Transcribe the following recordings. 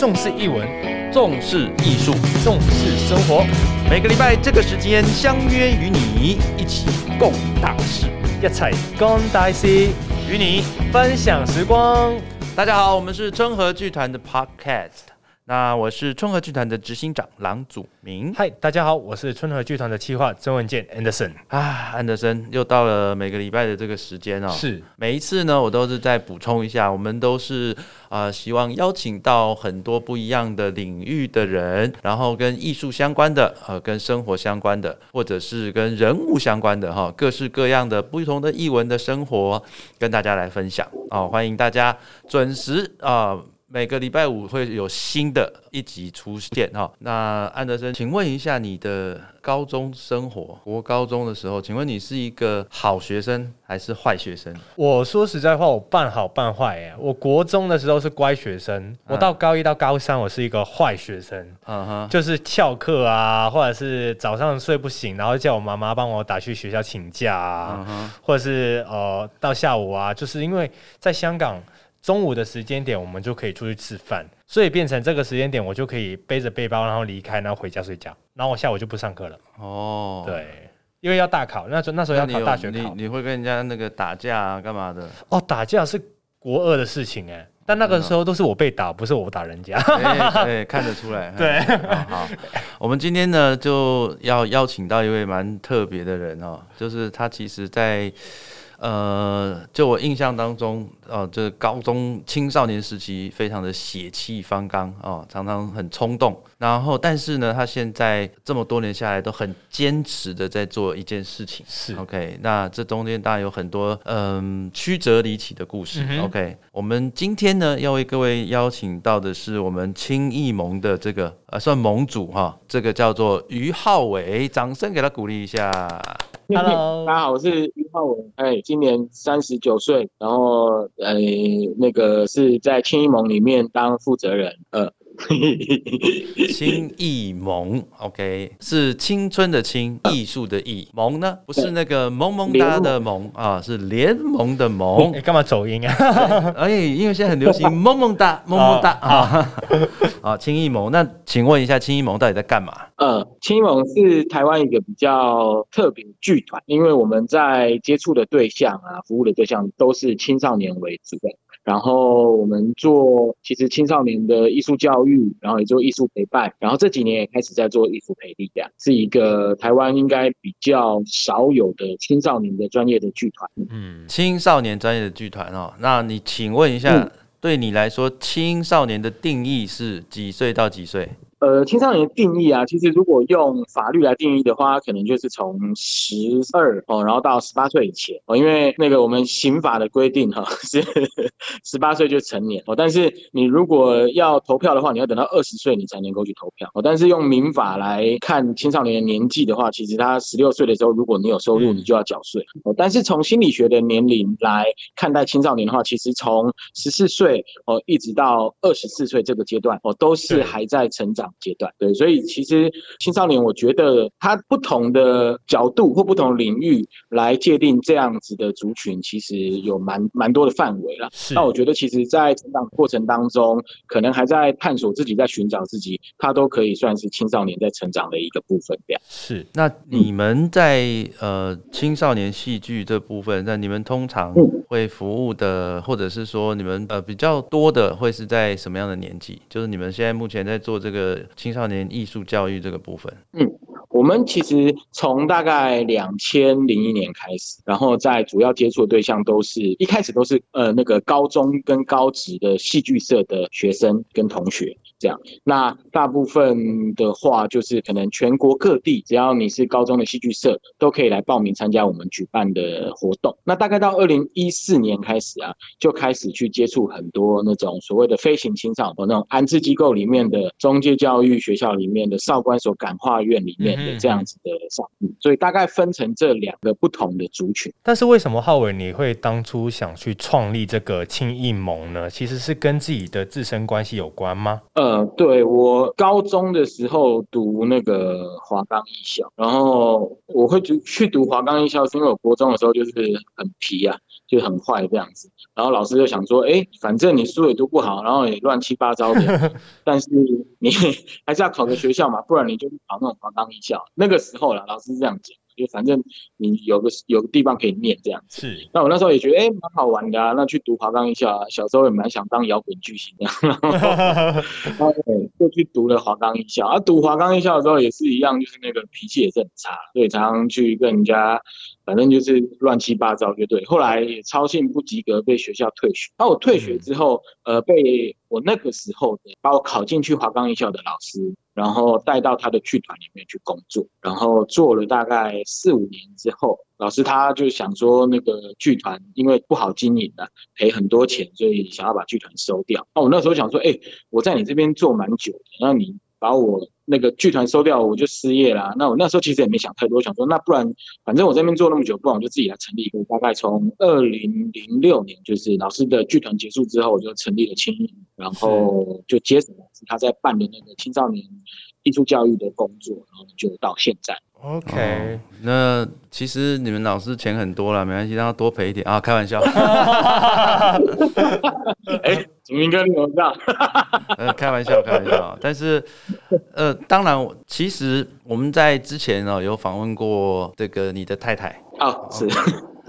重视译文，重视艺术，重视生活。每个礼拜这个时间相约与你一起共大事，一起讲大事，与你分享时光。大家好，我们是春和剧团的 Podcast。那我是春和剧团的执行长郎祖明。嗨，大家好，我是春和剧团的企划曾文健 Anderson。啊，安德森又到了每个礼拜的这个时间哦。是，每一次呢，我都是在补充一下，我们都是啊、希望邀请到很多不一样的领域的人，然后跟艺术相关的，呃，跟生活相关的，或者是跟人物相关的哈，各式各样的不同的艺文的生活，跟大家来分享哦。欢迎大家准时啊、每个礼拜五会有新的一集出现哈。那安德森，请问一下你的高中生活，国高中的时候，请问你是一个好学生还是坏学生？我说实在话，我半好半坏哎。我国中的时候是乖学生，我到高一到高三，我是一个坏学生。嗯哼，就是翘课啊，或者是早上睡不醒，然后叫我妈妈帮我打去学校请假啊，嗯，或者是呃到下午啊，就是因为在香港中午的时间点，我们就可以出去吃饭，所以变成这个时间点，我就可以背着背包然后离开，然后回家睡觉，然后我下午就不上课了。哦，，对，因为要大考，那时候那时候要考大学考。你会跟人家那个打架啊，干嘛的？哦，打架是国二的事情哎，但那个时候都是我被打，不是我打人家。哎、哎 看得出来。对好，好，我们今天呢就要邀请到一位蛮特别的人哦，就是他其实在，呃，就我印象当中，哦，这高中青少年时期非常的血气方刚哦，常常很冲动，然后但是呢，他现在这么多年下来都很坚持的在做一件事情。是 OK，那这中间当然有很多嗯曲折离奇的故事。嗯 OK，我们今天呢要为各位邀请到的是我们青艺盟的这个呃算盟主哈，这个叫做于浩伟，掌声给他鼓励一下。Hello 大家好，我是于浩文，哎，今年三十九岁，然后呃，那个是在青一盟里面当负责人，呃，轻艺盟，OK，是青春的青，艺术的艺，盟呢不是那个萌萌哒的萌啊，是联盟的盟你。干嘛走音啊？哎，因为现在很流行 萌萌哒，萌萌哒啊，啊，轻艺盟。那请问一下，青艺盟到底在干嘛？呃，青艺盟是台湾一个比较特别的剧团，因为我们在接触的对象啊，服务的对象都是青少年为主的。然后我们做其实青少年的艺术教育，然后也做艺术陪伴，然后这几年也开始在做艺术培力，这样是一个台湾应该比较少有的青少年的专业的剧团。嗯，青少年专业的剧团哦。那你请问一下，嗯对你来说，青少年的定义是几岁到几岁？呃，青少年的定义啊，其实如果用法律来定义的话，可能就是从十二哦，然后到十八岁以前哦，因为那个我们刑法的规定哈、是十八岁就成年哦，但是你如果要投票的话，你要等到二十岁你才能够去投票哦。但是用民法来看青少年的年纪的话，其实他十六岁的时候，如果你有收入，嗯你就要缴税哦。但是从心理学的年龄来看待青少年的话，其实从十四岁哦一直到二十四岁这个阶段哦，都是还在成长阶段。对，所以其实青少年，我觉得他不同的角度或不同领域来界定这样子的族群，其实有蛮蛮多的范围啦。那我觉得，其实，在成长过程当中，可能还在探索自己，在寻找自己，他都可以算是青少年在成长的一个部分。这样，是。那你们在呃青少年戏剧这部分，那你们通常嗯会服务的，或者是说你们呃比较多的会是在什么样的年纪？就是你们现在目前在做这个青少年艺术教育这个部分。嗯我们其实从大概两千零一年开始，然后在主要接触的对象都是一开始都是呃那个高中跟高职的戏剧社的学生跟同学这样。那大部分的话就是可能全国各地，只要你是高中的戏剧社，都可以来报名参加我们举办的活动。那大概到二零一四年开始啊，就开始去接触很多那种所谓的飞行青少年，那种安置机构里面的中介教育学校里面的少管所感化院里面的这样子的少女，所以大概分成这两个不同的族群。但是为什么浩伟你会当初想去创立这个青艺盟呢？其实是跟自己的自身关系有关吗？呃，呃，对我高中的时候读那个华冈艺校，然后我会读去读华冈艺校，是因为我国中的时候就是很皮啊，就很坏这样子。然后老师就想说，哎，反正你书也读不好，然后也乱七八糟的，但是你 还是要考个学校嘛，不然你就去考那种华冈艺校。那个时候了，老师是这样讲。就反正你有个有个地方可以念这样子，是。那我那时候也觉得哎蛮好玩的啊，那去读华冈艺校啊，小时候也蛮想当摇滚巨星的，然后就去读了华冈艺校。啊，读华冈艺校的时候也是一样，就是那个脾气也是很差，所以常常去跟人家。反正就是乱七八糟，就对。后来也操信不及格，被学校退学。那我退学之后，呃，被我那个时候的把我考进去华冈艺校的老师，然后带到他的剧团里面去工作。然后做了大概四五年之后，老师他就想说，那个剧团因为不好经营啊，赔很多钱，所以想要把剧团收掉。那我那时候想说，哎，我在你这边做蛮久的，那你。把我那个剧团收掉，我就失业啦。那我那时候其实也没想太多，想说那不然，反正我这边做那么久，不然我就自己来成立一个。大概从二零零六年，就是老师的剧团结束之后，我就成立了青影，然后就接手老师他在办的那个青少年艺术教育的工作，然后就到现在。OK，那其实你们老师钱很多了，没关系，让他多赔一点啊，开玩笑。哎，景明哥你怎么这样？呃，开玩笑，开玩笑。但是，呃，当然，其实我们在之前呢有访问过这个你的太太。哦，是。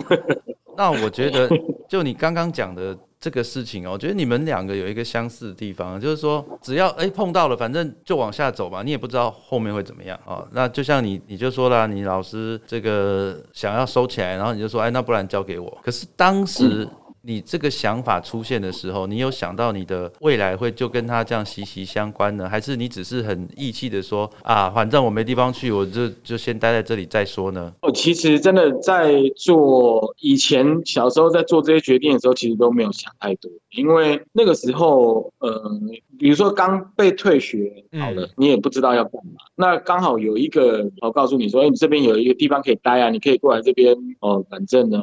那我觉得，就你刚刚讲的。这个事情哦，我觉得你们两个有一个相似的地方，就是说，只要哎碰到了，反正就往下走吧，你也不知道后面会怎么样啊。那就像你，你就说了，你老师这个想要收起来，然后你就说，哎，那不然交给我。可是当时。你这个想法出现的时候，你有想到你的未来会就跟他这样息息相关呢？还是你只是很义气的说啊，反正我没地方去，我就就先待在这里再说呢？我，其实真的在做以前小时候在做这些决定的时候，其实都没有想太多，因为那个时候，呃，比如说刚被退学好了，你也不知道要干嘛，那刚好有一个我告诉你说，哎，你这边有一个地方可以待啊，你可以过来这边哦，反正呢。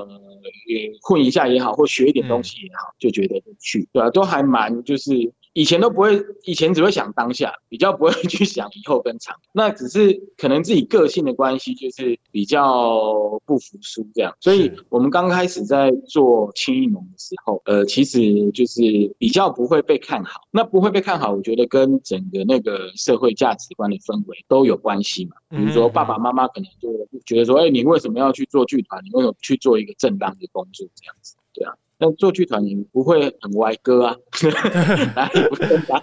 也混一下也好，或学一点东西也好，就觉得去，对啊，都还蛮就是。以前都不会，以前只会想当下，比较不会去想以后跟长。那只是可能自己个性的关系，就是比较不服输这样。所以我们刚开始在做轻易农的时候，呃，其实就是比较不会被看好。那不会被看好，我觉得跟整个那个社会价值观的氛围都有关系嘛。比如说爸爸妈妈可能就觉得说，哎，你为什么要去做剧团？你为什么去做一个正当的工作？这样子，对啊。那做剧团也不会很歪歌啊，哪里不正常？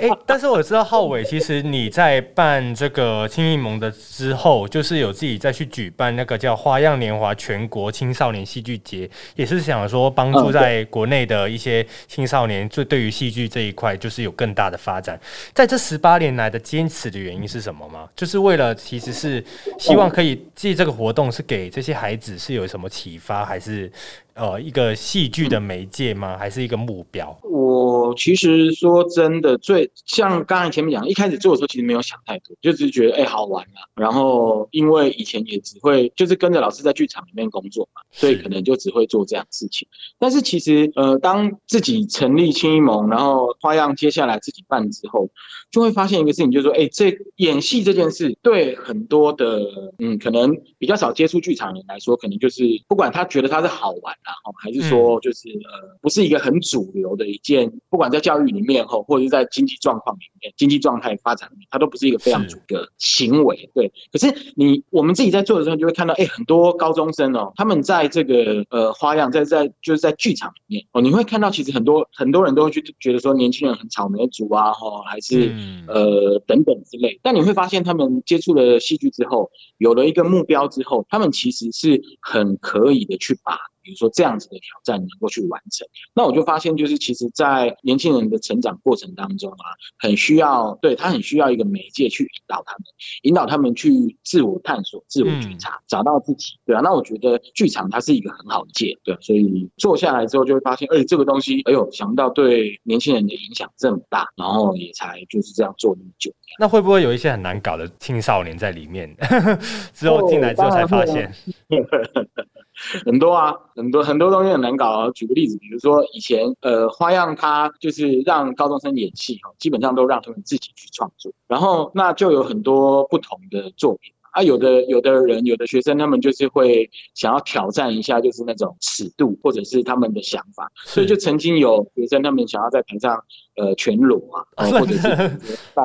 哎，但是我知道浩伟，其实你在办这个青艺盟的之后，就是有自己再去举办那个叫花样年华全国青少年戏剧节，也是想说帮助在国内的一些青少年，就对于戏剧这一块，就是有更大的发展。在这十八年来的坚持的原因是什么吗？就是为了其实是希望可以借这个活动是给这些孩子是有什么启发，还是？呃，一个戏剧的媒介吗？还是一个目标？我其实说真的，最像刚才前面讲，一开始做的时候其实没有想太多，就只是觉得哎好玩啊。然后因为以前也只会就是跟着老师在剧场里面工作嘛，所以可能就只会做这样事情。但是其实呃，当自己成立青衣盟，然后花样接下来自己办之后，就会发现一个事情，就是说，哎，这演戏这件事对很多的嗯，可能比较少接触剧场人来说，可能就是不管他觉得他是好玩。然后还是说，就是呃，不是一个很主流的一件，不管在教育里面吼，或者是在经济状况里面、经济状态发展里面，它都不是一个非常主的行为。对，可是你我们自己在做的时候，就会看到，哎，很多高中生哦，他们在这个呃花样，在在就是在剧场里面哦，你会看到，其实很多很多人都会去觉得说，年轻人很草莓族啊，吼，还是呃等等之类。但你会发现，他们接触了戏剧之后，有了一个目标之后，他们其实是很可以的去把。比如说这样子的挑战能够去完成，那我就发现，就是其实，在年轻人的成长过程当中啊，很需要对他很需要一个媒介去引导他们，引导他们去自我探索、自我觉察，找到自己，对啊。那我觉得剧场它是一个很好的借，对，所以做下来之后就会发现，哎，这个东西，哎呦，想不到对年轻人的影响这么大，然后也才就是这样做那么久。那会不会有一些很难搞的青少年在里面？之后进来之后才发现。很多啊，很多很多东西很难搞啊。举个例子，比如说以前呃花样，它就是让高中生演戏哈，基本上都让他们自己去创作，然后那就有很多不同的作品啊。有的有的人有的学生他们就是会想要挑战一下，就是那种尺度或者是他们的想法，所以就曾经有学生他们想要在台上呃全裸啊，或者是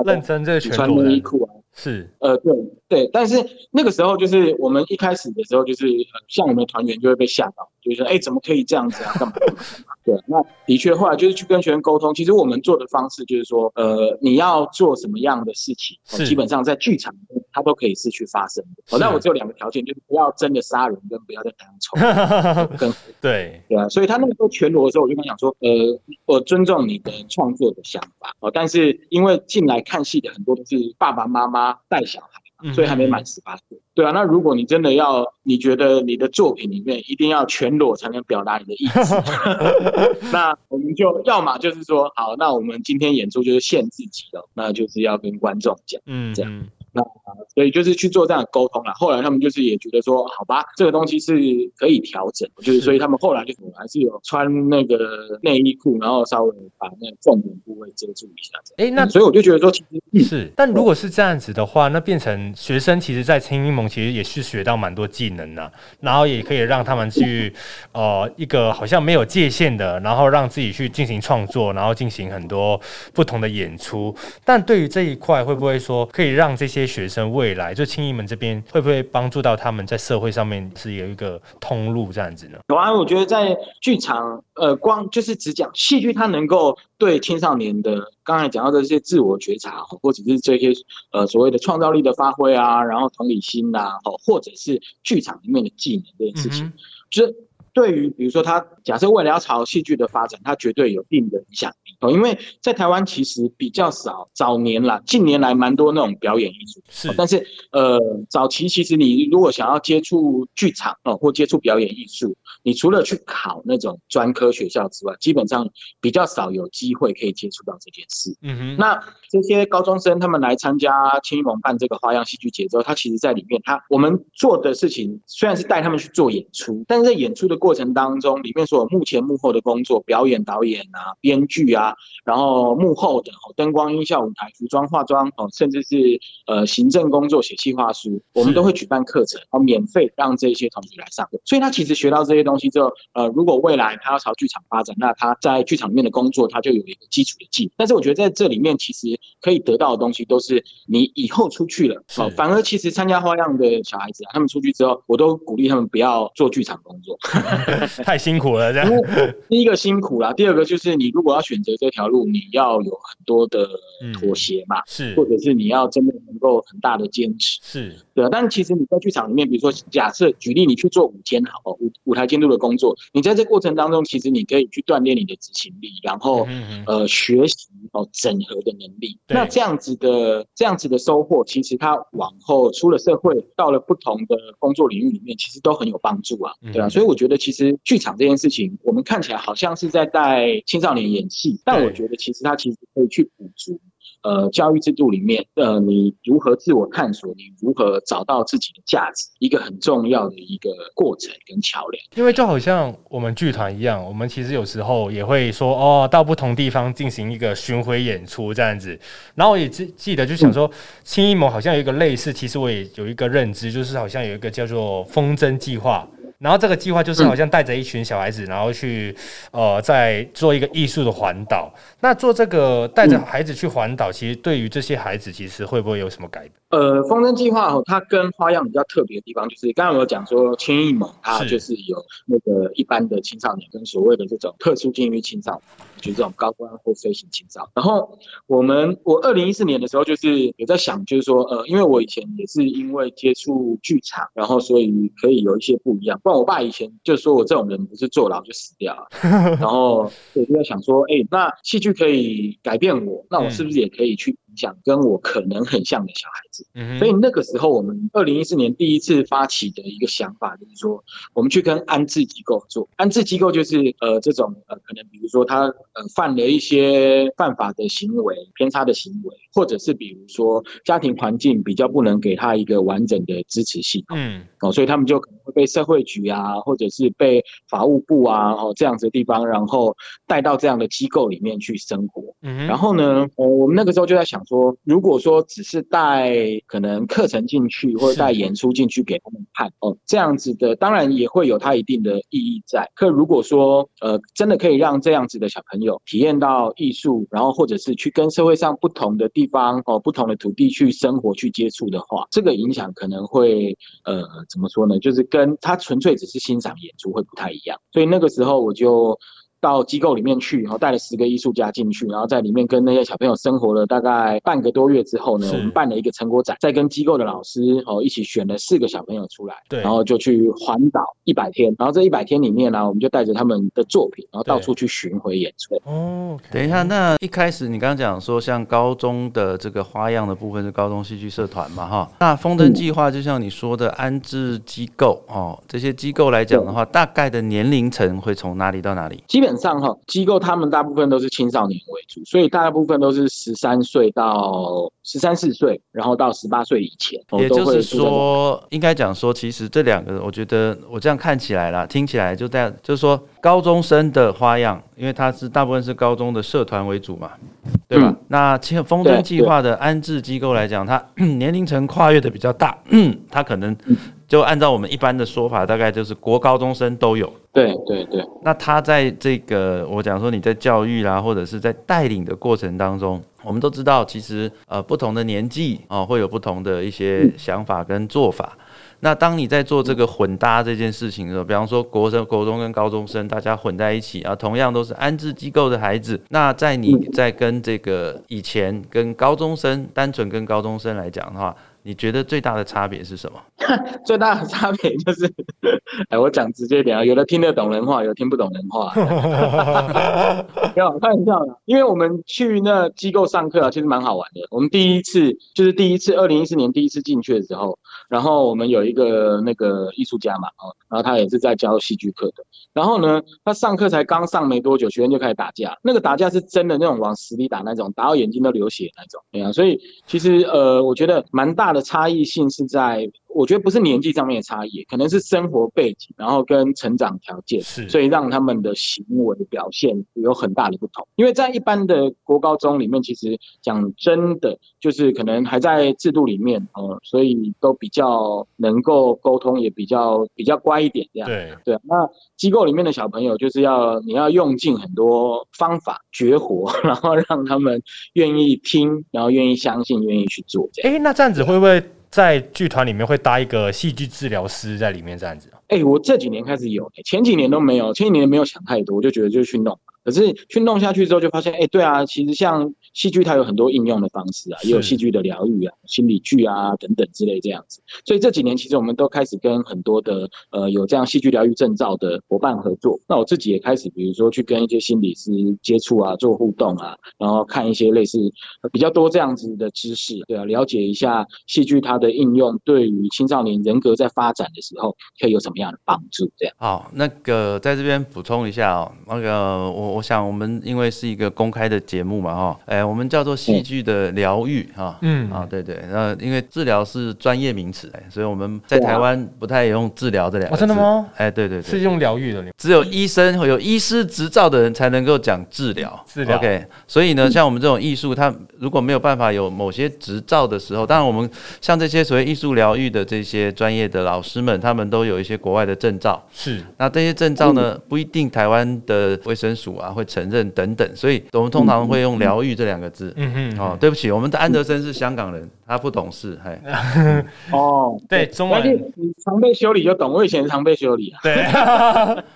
认真这个穿内衣裤啊。是，呃，对对，但是那个时候就是我们一开始的时候，就是像我们团员就会被吓到，就是说，哎，怎么可以这样子啊？干嘛？对，那的确后来就是去跟学生沟通，其实我们做的方式就是说，呃，你要做什么样的事情，基本上在剧场它都可以是去发生的。哦，那我只有两个条件，就是不要真的杀人，跟不要在台上 抽。跟对对啊，所以他那个时候全裸的时候，我就跟他讲说，呃，我尊重你的创作的想法哦，但是因为进来看戏的很多都是爸爸妈妈。带小孩，所以还没满十八岁。对啊，那如果你真的要，你觉得你的作品里面一定要全裸才能表达你的意思，那我们就要么就是说，好，那我们今天演出就是限自己了，那就是要跟观众讲，嗯，这样。那所以就是去做这样的沟通了。后来他们就是也觉得说，好吧，这个东西是可以调整，就是所以他们后来就还是有穿那个内衣裤，然后稍微把那个重点部位遮住一下。哎，那所以我就觉得说，其实是，但如果是这样子的话，那变成学生其实，在青音盟其实也是学到蛮多技能的，然后也可以让他们去呃一个好像没有界限的，然后让自己去进行创作，然后进行很多不同的演出。但对于这一块，会不会说可以让这些学生未来就青衣们这边会不会帮助到他们在社会上面是有一个通路这样子呢？有啊，我觉得在剧场，呃，光就是只讲戏剧，它能够对青少年的刚才讲到的这些自我觉察，或者是这些呃所谓的创造力的发挥啊，然后同理心呐，哦，或者是剧场里面的技能这件事情，就是对于比如说他假设未来要朝戏剧的发展，他绝对有一定的影响力。哦，因为在台湾其实比较少，早年啦，近年来蛮多那种表演艺术，是，但是呃，早期其实你如果想要接触剧场哦，或接触表演艺术，你除了去考那种专科学校之外，基本上比较少有机会可以接触到这件事。嗯哼，那这些高中生他们来参加青盟办这个花样戏剧节之后，他其实在里面，他我们做的事情虽然是带他们去做演出，但是在演出的过程当中，里面所有幕前幕后的工作，表演导演啊，编剧啊。然后幕后的灯光、音效、舞台、服装、化妆哦，甚至是呃行政工作、写计划书，我们都会举办课程，然后免费让这些同学来上课。所以他其实学到这些东西之后，呃，如果未来他要朝剧场发展，那他在剧场里面的工作，他就有一个基础的技能。但是我觉得在这里面，其实可以得到的东西都是你以后出去了，哦，反而其实参加花样的小孩子啊，他们出去之后，我都鼓励他们不要做剧场工作，太辛苦了。这样，第一个辛苦啦，第二个就是你如果要选择这条路，你要有很多的妥协嘛，是，或者是你要真的能够很大的坚持，是对啊。但其实你在剧场里面，比如说假设举例，你去做舞监好舞舞台监督的工作，你在这过程当中，其实你可以去锻炼你的执行力，然后呃学习哦整合的能力。那这样子的这样子的收获，其实他往后出了社会，到了不同的工作领域里面，其实都很有帮助啊，对啊。所以我觉得其实剧场这件事情，我们看起来好像是在带青少年演戏，但我觉得其实它其实可以去补足。呃，教育制度里面，呃，你如何自我探索，你如何找到自己的价值，一个很重要的一个过程跟桥梁。因为就好像我们剧团一样，我们其实有时候也会说，哦，到不同地方进行一个巡回演出这样子。然后我也记记得就想说，青衣盟好像有一个类似，其实我也有一个认知，就是好像有一个叫做风筝计划。然后这个计划就是好像带着一群小孩子，然后去呃，在做一个艺术的环岛。那做这个带着孩子去环岛，其实对于这些孩子，其实会不会有什么改变？呃，风筝计划哦，它跟花样比较特别的地方，就是刚刚有讲说，轻艺盟它就是有那个一般的青少年跟所谓的这种特殊境遇青少年，就是这种高官或飞行青少。然后我们我二零一四年的时候，就是有在想，就是说呃，因为我以前也是因为接触剧场，然后所以可以有一些不一样。不然我爸以前就说我这种人不是坐牢就死掉了。然后我就在想说，哎，那戏剧可以改变我，那我是不是也可以去？讲跟我可能很像的小孩子，所以那个时候我们二零一四年第一次发起的一个想法就是说，我们去跟安置机构做。安置机构就是呃这种呃可能比如如说他呃犯了一些犯法的行为、偏差的行为，或者是比如说家庭环境比较不能给他一个完整的支持系统嗯哦，所以他们就可能会被社会局啊，或者是被法务部啊哦这样子的地方，然后带到这样的机构里面去生活。嗯，然后呢，呃，我们那个时候就在想说，如果说只是带可能课程进去，或者是带演出进去给他们看，哦，这样子的，当然也会有它一定的意义在。可如果说，呃，真的可以让这样子的小朋友体验到艺术，然后或者是去跟社会上不同的地方，哦，不同的土地去生活、去接触的话，这个影响可能会，呃，怎么说呢？就是跟他纯粹只是欣赏演出会不太一样。所以那个时候我就。到机构里面去，然后带了十个艺术家进去，然后在里面跟那些小朋友生活了大概半个多月之后呢，我们办了一个成果展，再跟机构的老师哦一起选了四个小朋友出来，对然后就去环岛一百天，然后这一百天里面呢，我们就带着他们的作品，然后到处去巡回演出。哦，等一下，那一开始你刚刚讲说，像高中的这个花样的部分是高中戏剧社团嘛，哈。那风筝计划就像你说的安置机构哦，这些机构来讲的话，大概的年龄层会从哪里到哪里？基本上哈，机构他们大部分都是青少年为主，所以大部分都是十三岁到十三四岁，然后到十八岁以前，哦也就是说，应该讲说，其实这两个，我觉得我这样看起来啦，听起来就在就是说，高中生的花样，因为它是大部分是高中的社团为主嘛，对吧？嗯那风筝计划的安置机构来讲，它 年龄层跨越的比较大，它可能就按照我们一般的说法，大概就是国高中生都有。对对对，那他在这个我讲说你在教育啦，或者是在带领的过程当中，我们都知道，其实呃不同的年纪啊、会有不同的一些想法跟做法。那当你在做这个混搭这件事情的时候，比方说国生、国中跟高中生大家混在一起啊，同样都是安置机构的孩子，那在你在跟这个以前跟高中生单纯跟高中生来讲的话，你觉得最大的差别是什么？最大的差别就是，哎，我讲直接一点啊，有的听得懂人话，有的听不懂人话。没有开玩笑的，因为我们去那机构上课啊，其实蛮好玩的。我们第一次就是第一次，二零一四年第一次进去的时候，然后我们有一个那个艺术家嘛，哦，然后他也是在教戏剧课的。然后呢，他上课才刚上没多久，学生就开始打架。那个打架是真的那种往死里打那种，打到眼睛都流血那种。哎呀，所以其实呃，我觉得蛮大的差异性是在，我觉得不是年纪上面的差异，可能是生活背景，然后跟成长条件，是所以让他们的行为表现有很大的不同。因为在一般的国高中里面，其实讲真的，就是可能还在制度里面，呃，所以都比较能够沟通，也比较比较乖一点这样。对，对啊，那机构里面的小朋友就是要你要用尽很多方法绝活，然后让他们愿意听，然后愿意相信，愿意去做这样。哎，那这样子会不会在剧团里面会搭一个戏剧治疗师在里面这样子？哎、我这几年开始有、前几年都没有，前几年没有想太多，我就觉得就去弄。可是去弄下去之后，就发现，哎、对啊，其实像戏剧它有很多应用的方式啊，也有戏剧的疗愈啊、心理剧啊等等之类这样子。所以这几年其实我们都开始跟很多的呃有这样戏剧疗愈证照的伙伴合作。那我自己也开始，比如说去跟一些心理师接触啊，做互动啊，然后看一些类似呃比较多这样子的知识，对啊，了解一下戏剧它的应用对于青少年人格在发展的时候可以有什么样的帮助，这样。好，那个在这边补充一下哦，那个我我想我们因为是一个公开的节目嘛哈，哎，我们叫做戏剧的疗愈哈，嗯。啊对对，那因为治疗是专业名词，哎，所以我们在台湾不太用治疗这两个哦，字。真的？吗？哎，对对对，是用疗愈的，只有医生有医师执照的人才能够讲治疗。治疗。OK，所以呢，像我们这种艺术，它如果没有办法有某些执照的时候，当然我们像这些所谓艺术疗愈的这些专业的老师们，他们都有一些国外的证照。是。那这些证照呢，不一定台湾的卫生署啊会承认等等，所以我们通常会用疗愈这两个字。嗯哼，哦，对不起，我们的安德森是香港人，他不懂事，嘿，哦，对中文。你常被修理就懂，我以前常被修理啊，对，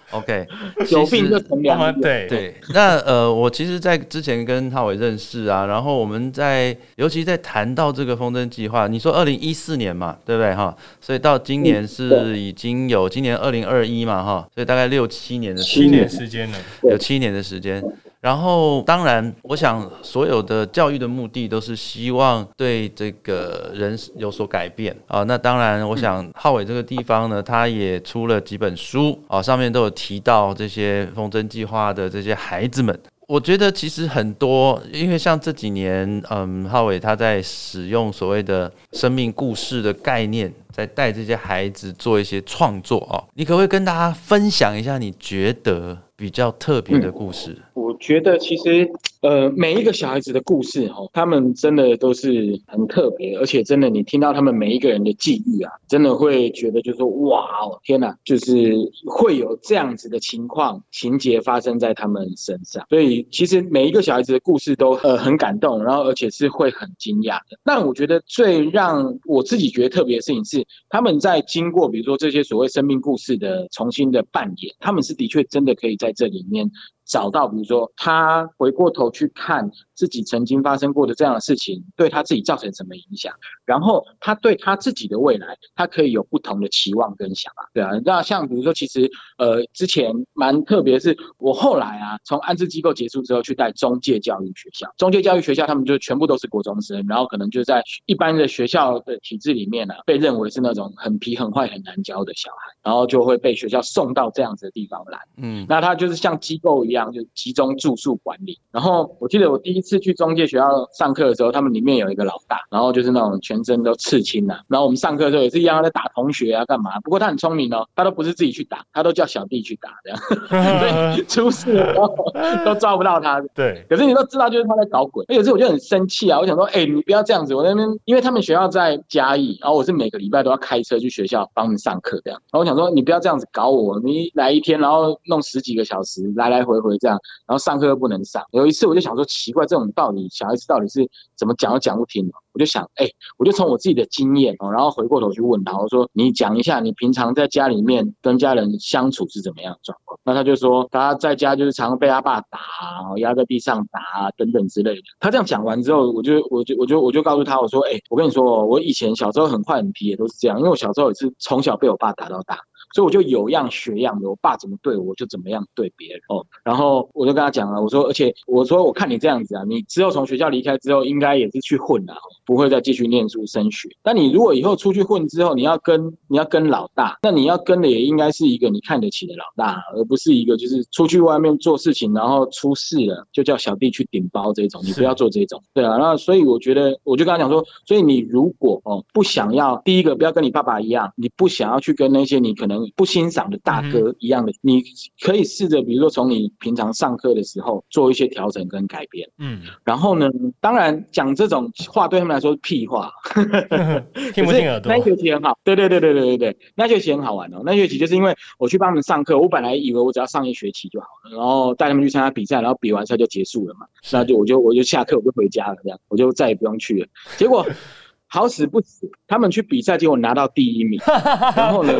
OK，有病就成我良医。们对。对，那呃，我其实，在之前跟浩伟认识啊，然后我们在，尤其在谈到这个风筝计划，你说二零一四年嘛，对不对？哈？所以到今年是已经有今年二零二一嘛哈，所以大概六七年的时七年时间了，有七年的时间。然后，当然，我想所有的教育的目的都是希望对这个人有所改变啊。那当然，我想浩伟这个地方呢，他也出了几本书啊，上面都有提到这些风筝计划的这些孩子们。我觉得其实很多，因为像这几年，嗯，浩伟他在使用所谓的生命故事的概念，在带这些孩子做一些创作啊。你可不可以跟大家分享一下你觉得比较特别的故事？我觉得其实。呃，每一个小孩子的故事，哈，他们真的都是很特别，而且真的，你听到他们每一个人的际遇啊，真的会觉得，就是说，哇哦，天哪，就是会有这样子的情况情节发生在他们身上。所以，其实每一个小孩子的故事都呃很感动，然后而且是会很惊讶的。但我觉得最让我自己觉得特别的事情是，他们在经过比如说这些所谓生命故事的重新的扮演，他们是的确真的可以在这里面。找到，比如说他回过头去看自己曾经发生过的这样的事情，对他自己造成什么影响，然后他对他自己的未来，他可以有不同的期望跟想法，对啊。那像比如说，其实呃，之前蛮特别，是我后来啊，从安置机构结束之后，去带中介教育学校，中介教育学校他们就全部都是国中生，然后可能就在一般的学校的体制里面呢，被认为是那种很皮很坏很难教的小孩，然后就会被学校送到这样子的地方来，嗯，那他就是像机构一样。就集中住宿管理。然后我记得我第一次去中介学校上课的时候，他们里面有一个老大，然后就是那种全身都刺青啊。然后我们上课的时候也是一样，在打同学啊，干嘛？不过他很聪明哦，他都不是自己去打，他都叫小弟去打这样。所以 出事的时候都抓不到他。对。可是你都知道，就是他在搞鬼。有时我就很生气啊，我想说，哎，你不要这样子。我那边因为他们学校在嘉义，然后我是每个礼拜都要开车去学校帮他们上课这样。然后我想说，你不要这样子搞我，你来一天，然后弄十几个小时，来来回回这样。然后上课又不能上，有一次我就想说奇怪，这种道理小孩子到底是怎么讲都讲不听我就想，哎，我就从我自己的经验哦，然后回过头去问他，我说你讲一下你平常在家里面跟家人相处是怎么样的状况？那他就说他在家就是常常被他爸打，然后压在地上打等等之类的。他这样讲完之后，我就我就我就我就告诉他，我说，哎，我跟你说，我以前小时候很坏很皮也都是这样，因为我小时候也是从小被我爸打到大。所以我就有样学样的，我爸怎么对我就怎么样对别人哦。然后我就跟他讲了，我说，而且我说，我看你这样子啊，你之后从学校离开之后，应该也是去混了，不会再继续念书升学。那你如果以后出去混之后，你要跟你要跟老大，那你要跟的也应该是一个你看得起的老大，而不是一个就是出去外面做事情然后出事了就叫小弟去顶包这种，你不要做这种。对啊，那所以我觉得，我就跟他讲说，所以你如果哦不想要，第一个不要跟你爸爸一样，你不想要去跟那些你可能。不欣赏的大哥一样的，你可以试着，比如说从你平常上课的时候做一些调整跟改变。嗯，然后呢，当然讲这种话对他们来说是屁话，听不进耳朵。那学期很好，对对对对对对对，那学期很好玩哦。那学期就是因为我去帮他们上课，我本来以为我只要上一学期就好了，然后带他们去参加比赛，然后比完赛就结束了嘛。那就我就我就下课我就回家了，这样我就再也不用去了。结果。好死不死，他们去比赛，结果拿到第一名。然后呢，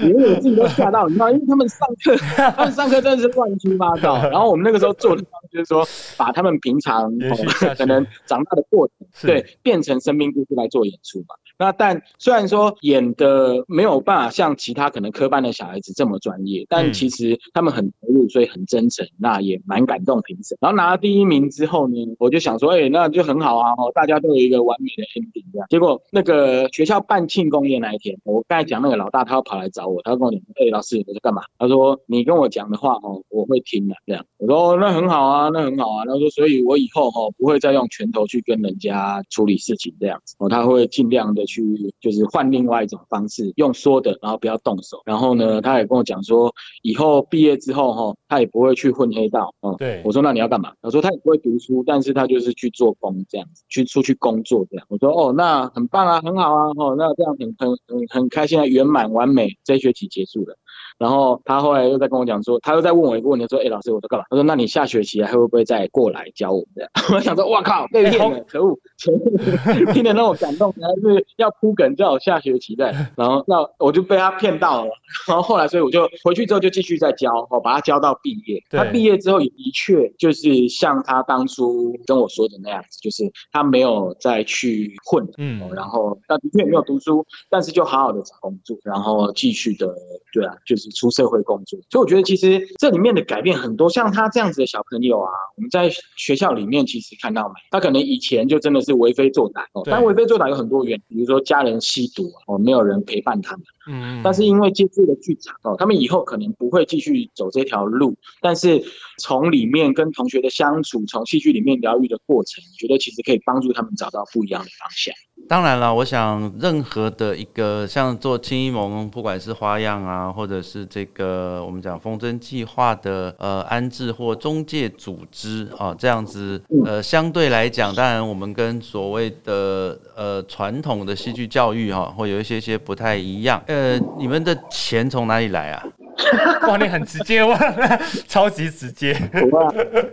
连我自己都吓到，你知道，因为他们上课，他们上课真的是乱七八糟。然后我们那个时候做的就是说，把他们平常 可能长大的过程，对，变成生命故事来做演出嘛。那但虽然说演的没有办法像其他可能科班的小孩子这么专业，但其实他们很投入，所以很真诚，那也蛮感动评审。然后拿了第一名之后呢，我就想说，哎，那就很好啊，哦，大家都有一个完美的 ending 这样。结果那个学校办庆功宴那一天，我刚才讲那个老大，他要跑来找我，他跟我讲，哎，老师，我在干嘛？他说你跟我讲的话哦，我会听的这样。我说那很好啊，那很好啊。他说，所以我以后哦不会再用拳头去跟人家处理事情这样子哦，他会尽量的。去就是换另外一种方式，用说的，然后不要动手。然后呢，他也跟我讲说，以后毕业之后哈，他也不会去混黑道。哦，对，我说那你要干嘛？他说他也不会读书，但是他就是去做工这样子，去出去工作这样。我说哦，那很棒啊，很好啊，哦，那这样很很很很开心啊，圆满完美，这一学期结束了。然后他后来又在跟我讲说，他又在问我一个问题，说：“哎，老师，我在干嘛？”他说：“那你下学期还会不会再过来教我们？”这样，我想说：“哇靠，被骗了，可恶！” 听得让我感动，还是要铺梗叫我下学期再，然后那我就被他骗到了，然后后来所以我就回去之后就继续再教，哦，把他教到毕业。他毕业之后也的确就是像他当初跟我说的那样子，就是他没有再去混，嗯哦，然后他的确也没有读书，但是就好好的找工作，然后继续的，对啊，就是出社会工作。所以我觉得其实这里面的改变很多，像他这样子的小朋友啊，我们在学校里面其实看到没，他可能以前就真的是为非作歹哦，对但为非作歹有很多原因，比如说家人吸毒啊哦，没有人陪伴他们。嗯，但是因为接触了剧场哦，他们以后可能不会继续走这条路，但是从里面跟同学的相处，从戏剧里面疗愈的过程，我觉得其实可以帮助他们找到不一样的方向。当然了，我想任何的一个像做青衣盟，不管是花样啊，或者是这个我们讲风筝计划的呃安置或中介组织啊，这样子呃相对来讲，当然我们跟所谓的呃传统的戏剧教育哈、会有一些些不太一样。呃，你们的钱从哪里来啊？哇，你很直接哇，超级直接。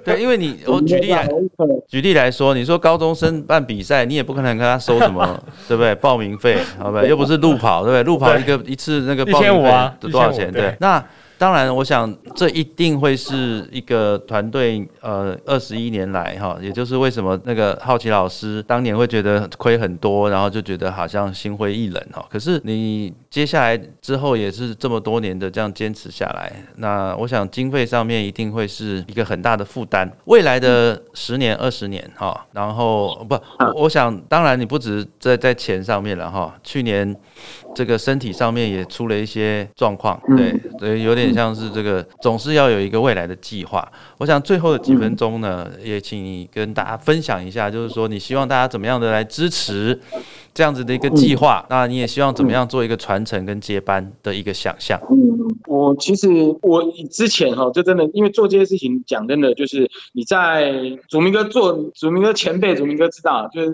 对，因为你我举例来举例来说，你说高中生办比赛，你也不可能跟他收什么，对不对？报名费，好不好？又不是路跑，对不对？路跑一个一次那个报名1500费啊多少钱？对对，那。当然，我想这一定会是一个团队，呃，二十一年来哈，也就是为什么那个好奇老师当年会觉得亏很多，然后就觉得好像心灰意冷哈。可是你接下来之后也是这么多年的这样坚持下来，那我想经费上面一定会是一个很大的负担。未来的十年、二十年哈，然后不，我我想当然你不止在在钱上面了哈，去年这个身体上面也出了一些状况，对所以，有点像是这个总是要有一个未来的计划。我想最后的几分钟呢，也请你跟大家分享一下，就是说你希望大家怎么样的来支持这样子的一个计划，那你也希望怎么样做一个传承跟接班的一个想象。嗯，我其实我之前哈，就真的因为做这些事情，讲真的就是你在祖明哥做，祖明哥前辈，祖明哥知道，就是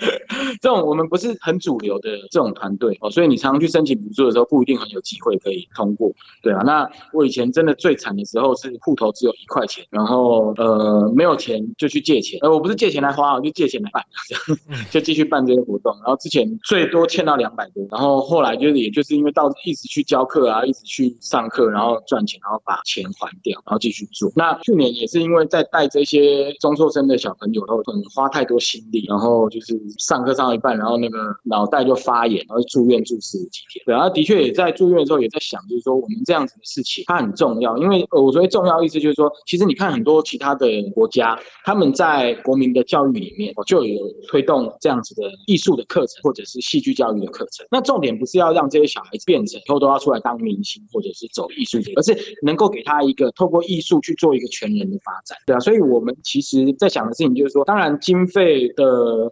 这种我们不是很主流的这种团队哦，所以你常常去申请补助的时候，不一定很有机会可以通过，对啊。那我以前真的最惨的时候是户头只有一块钱，然后呃没有钱就去借钱，呃我不是借钱来花，我就借钱来办，就继续办这些活动。然后之前最多欠到两百多，然后后来就是也就是因为到一直去教课啊，一直去上课，然后赚钱，然后把钱还掉，然后继续做。那去年也是因为在带这些中辍生的小朋友，然后可能花太多心力，然后就是上课上到一半，然后那个脑袋就发炎，然后住院住十几天。对，然后的确也在住院的时候也在想，就是说我们这样子的事情它很重要，因为我所谓重要意思就是说，其实你看很多其他的国家，他们在国民的教育里面，就有推动这样子的艺术的课程或者是戏剧教育的课程。那重点不是要让这些小孩子变成以后都要出来当明星或者是走艺术界，而是能够给他一个透过艺术去做一个全人的发展。对啊，所以我们其实在想的事情就是说，当然经费的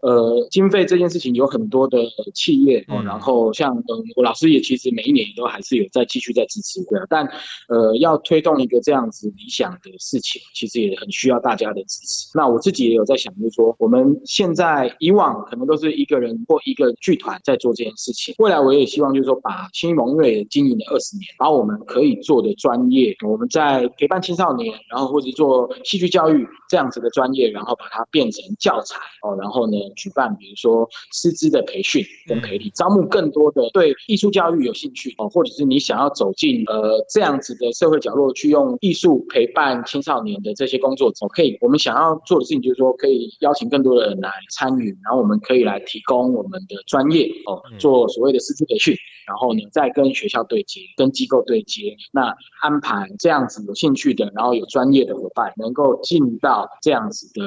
呃经费这件事情有很多的企业哦，嗯然后像嗯我老师也其实每一年也都还是有在继续在支持对啊，但呃要推动一个这样子理想的事情，其实也很需要大家的支持。那我自己也有在想，就是说我们现在以往可能都是一个人一个剧团在做这件事情，未来我也希望就是说把新盟因为经营了二十年，把我们可以做的专业，我们在陪伴青少年，然后或者做戏剧教育这样子的专业，然后把它变成教材哦，然后呢举办比如说师资的培训跟培力，招募更多的对艺术教育有兴趣哦，或者是你想要走进呃这样子的社会角落去用艺术陪伴青少年的这些工作者，可以我们想要做的事情就是说可以邀请更多的人来参与，然后我们可以来提供们的专业哦，做所谓的师资培训。然后呢，再跟学校对接，跟机构对接，那安排这样子有兴趣的，然后有专业的伙伴，能够进到这样子的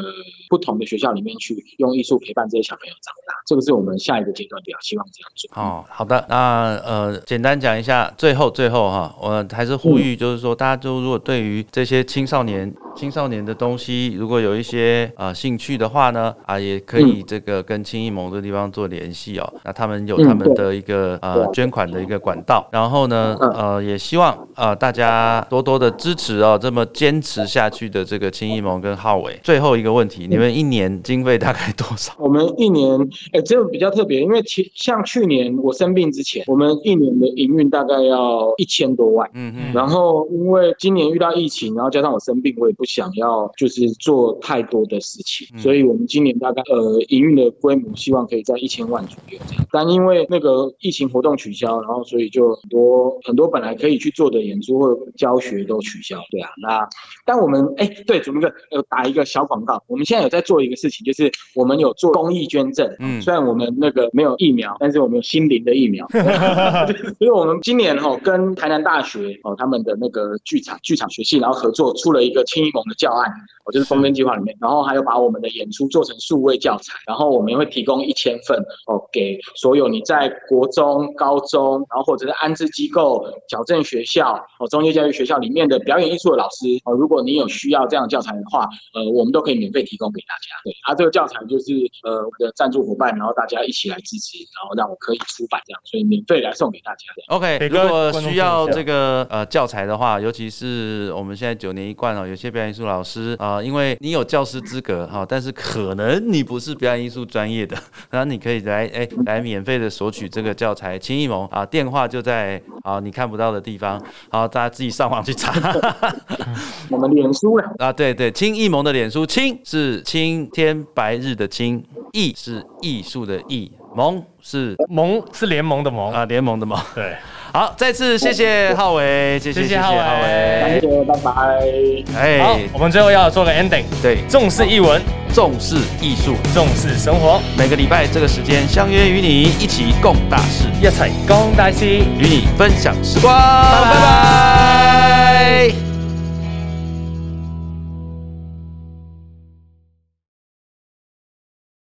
不同的学校里面去，用艺术陪伴这些小朋友长大，这个是我们下一个阶段比较希望这样做。哦，好的，那呃，简单讲一下，最后最后哈，我还是呼吁，就是说，大家就如果对于这些青少年青少年的东西，如果有一些呃兴趣的话呢，啊，也可以这个跟青艺盟这地方做联系哦。那他们有他们的一个呃捐款的一个管道，然后呢，呃，也希望呃大家多多的支持哦，这么坚持下去的这个青艺盟跟浩伟。最后一个问题，你们一年经费大概多少？我们一年，哎，这个比较特别，因为其像去年我生病之前，我们一年的营运大概要一千多万。嗯嗯，然后因为今年遇到疫情，然后加上我生病，我也不想要就是做太多的事情，嗯所以我们今年大概呃营运的规模希望可以在一千万左右这样。但因为那个疫情活动取消，然后所以就很多很多本来可以去做的演出或教学都取消。对啊，那但我们哎对，主明哥有打一个小广告，我们现在有在做一个事情，就是我们有做公益捐赠。嗯虽然我们那个没有疫苗，但是我们有心灵的疫苗。因 为我们今年哈、跟台南大学哦他们的那个剧场剧场学系，然后合作出了一个青艺盟的教案，哦就是风筝计划里面，然后还有把我们的演出做成数位教材，然后我们会提供一千份哦给所有你在国中、高中，然后或者是安置机构、矫正学校、哦中介教育学校里面的表演艺术的老师哦，如果你有需要这样的教材的话，呃，我们都可以免费提供给大家。对，啊，这个教材就是呃我的赞助伙伴，然后大家一起来支持，然后让我可以出版这样，所以免费来送给大家的。OK，如果需要这个呃教材的话，尤其是我们现在九年一贯哦，有些表演艺术老师啊、呃因为你有教师资格哈、但是可能你不是表演艺术专业的，然后你可以来哎来免费的索取这个教材，青艺盟啊，电话就在啊你看不到的地方，好，大家自己上网去查。我们脸书了，啊，对对，青艺盟的脸书，青是青天白日的青，艺是艺术的艺，盟是盟是联盟的盟，啊联盟的盟。对，好，再次谢谢浩伟，谢谢谢谢浩伟。感伟。谢，拜拜。好哎，，我们最后要做个 ending，对，重视译文，重视艺术，重视生活，每个礼拜这个时间相约与你一起共大事，一起共大事。与你分享时光，拜拜。拜拜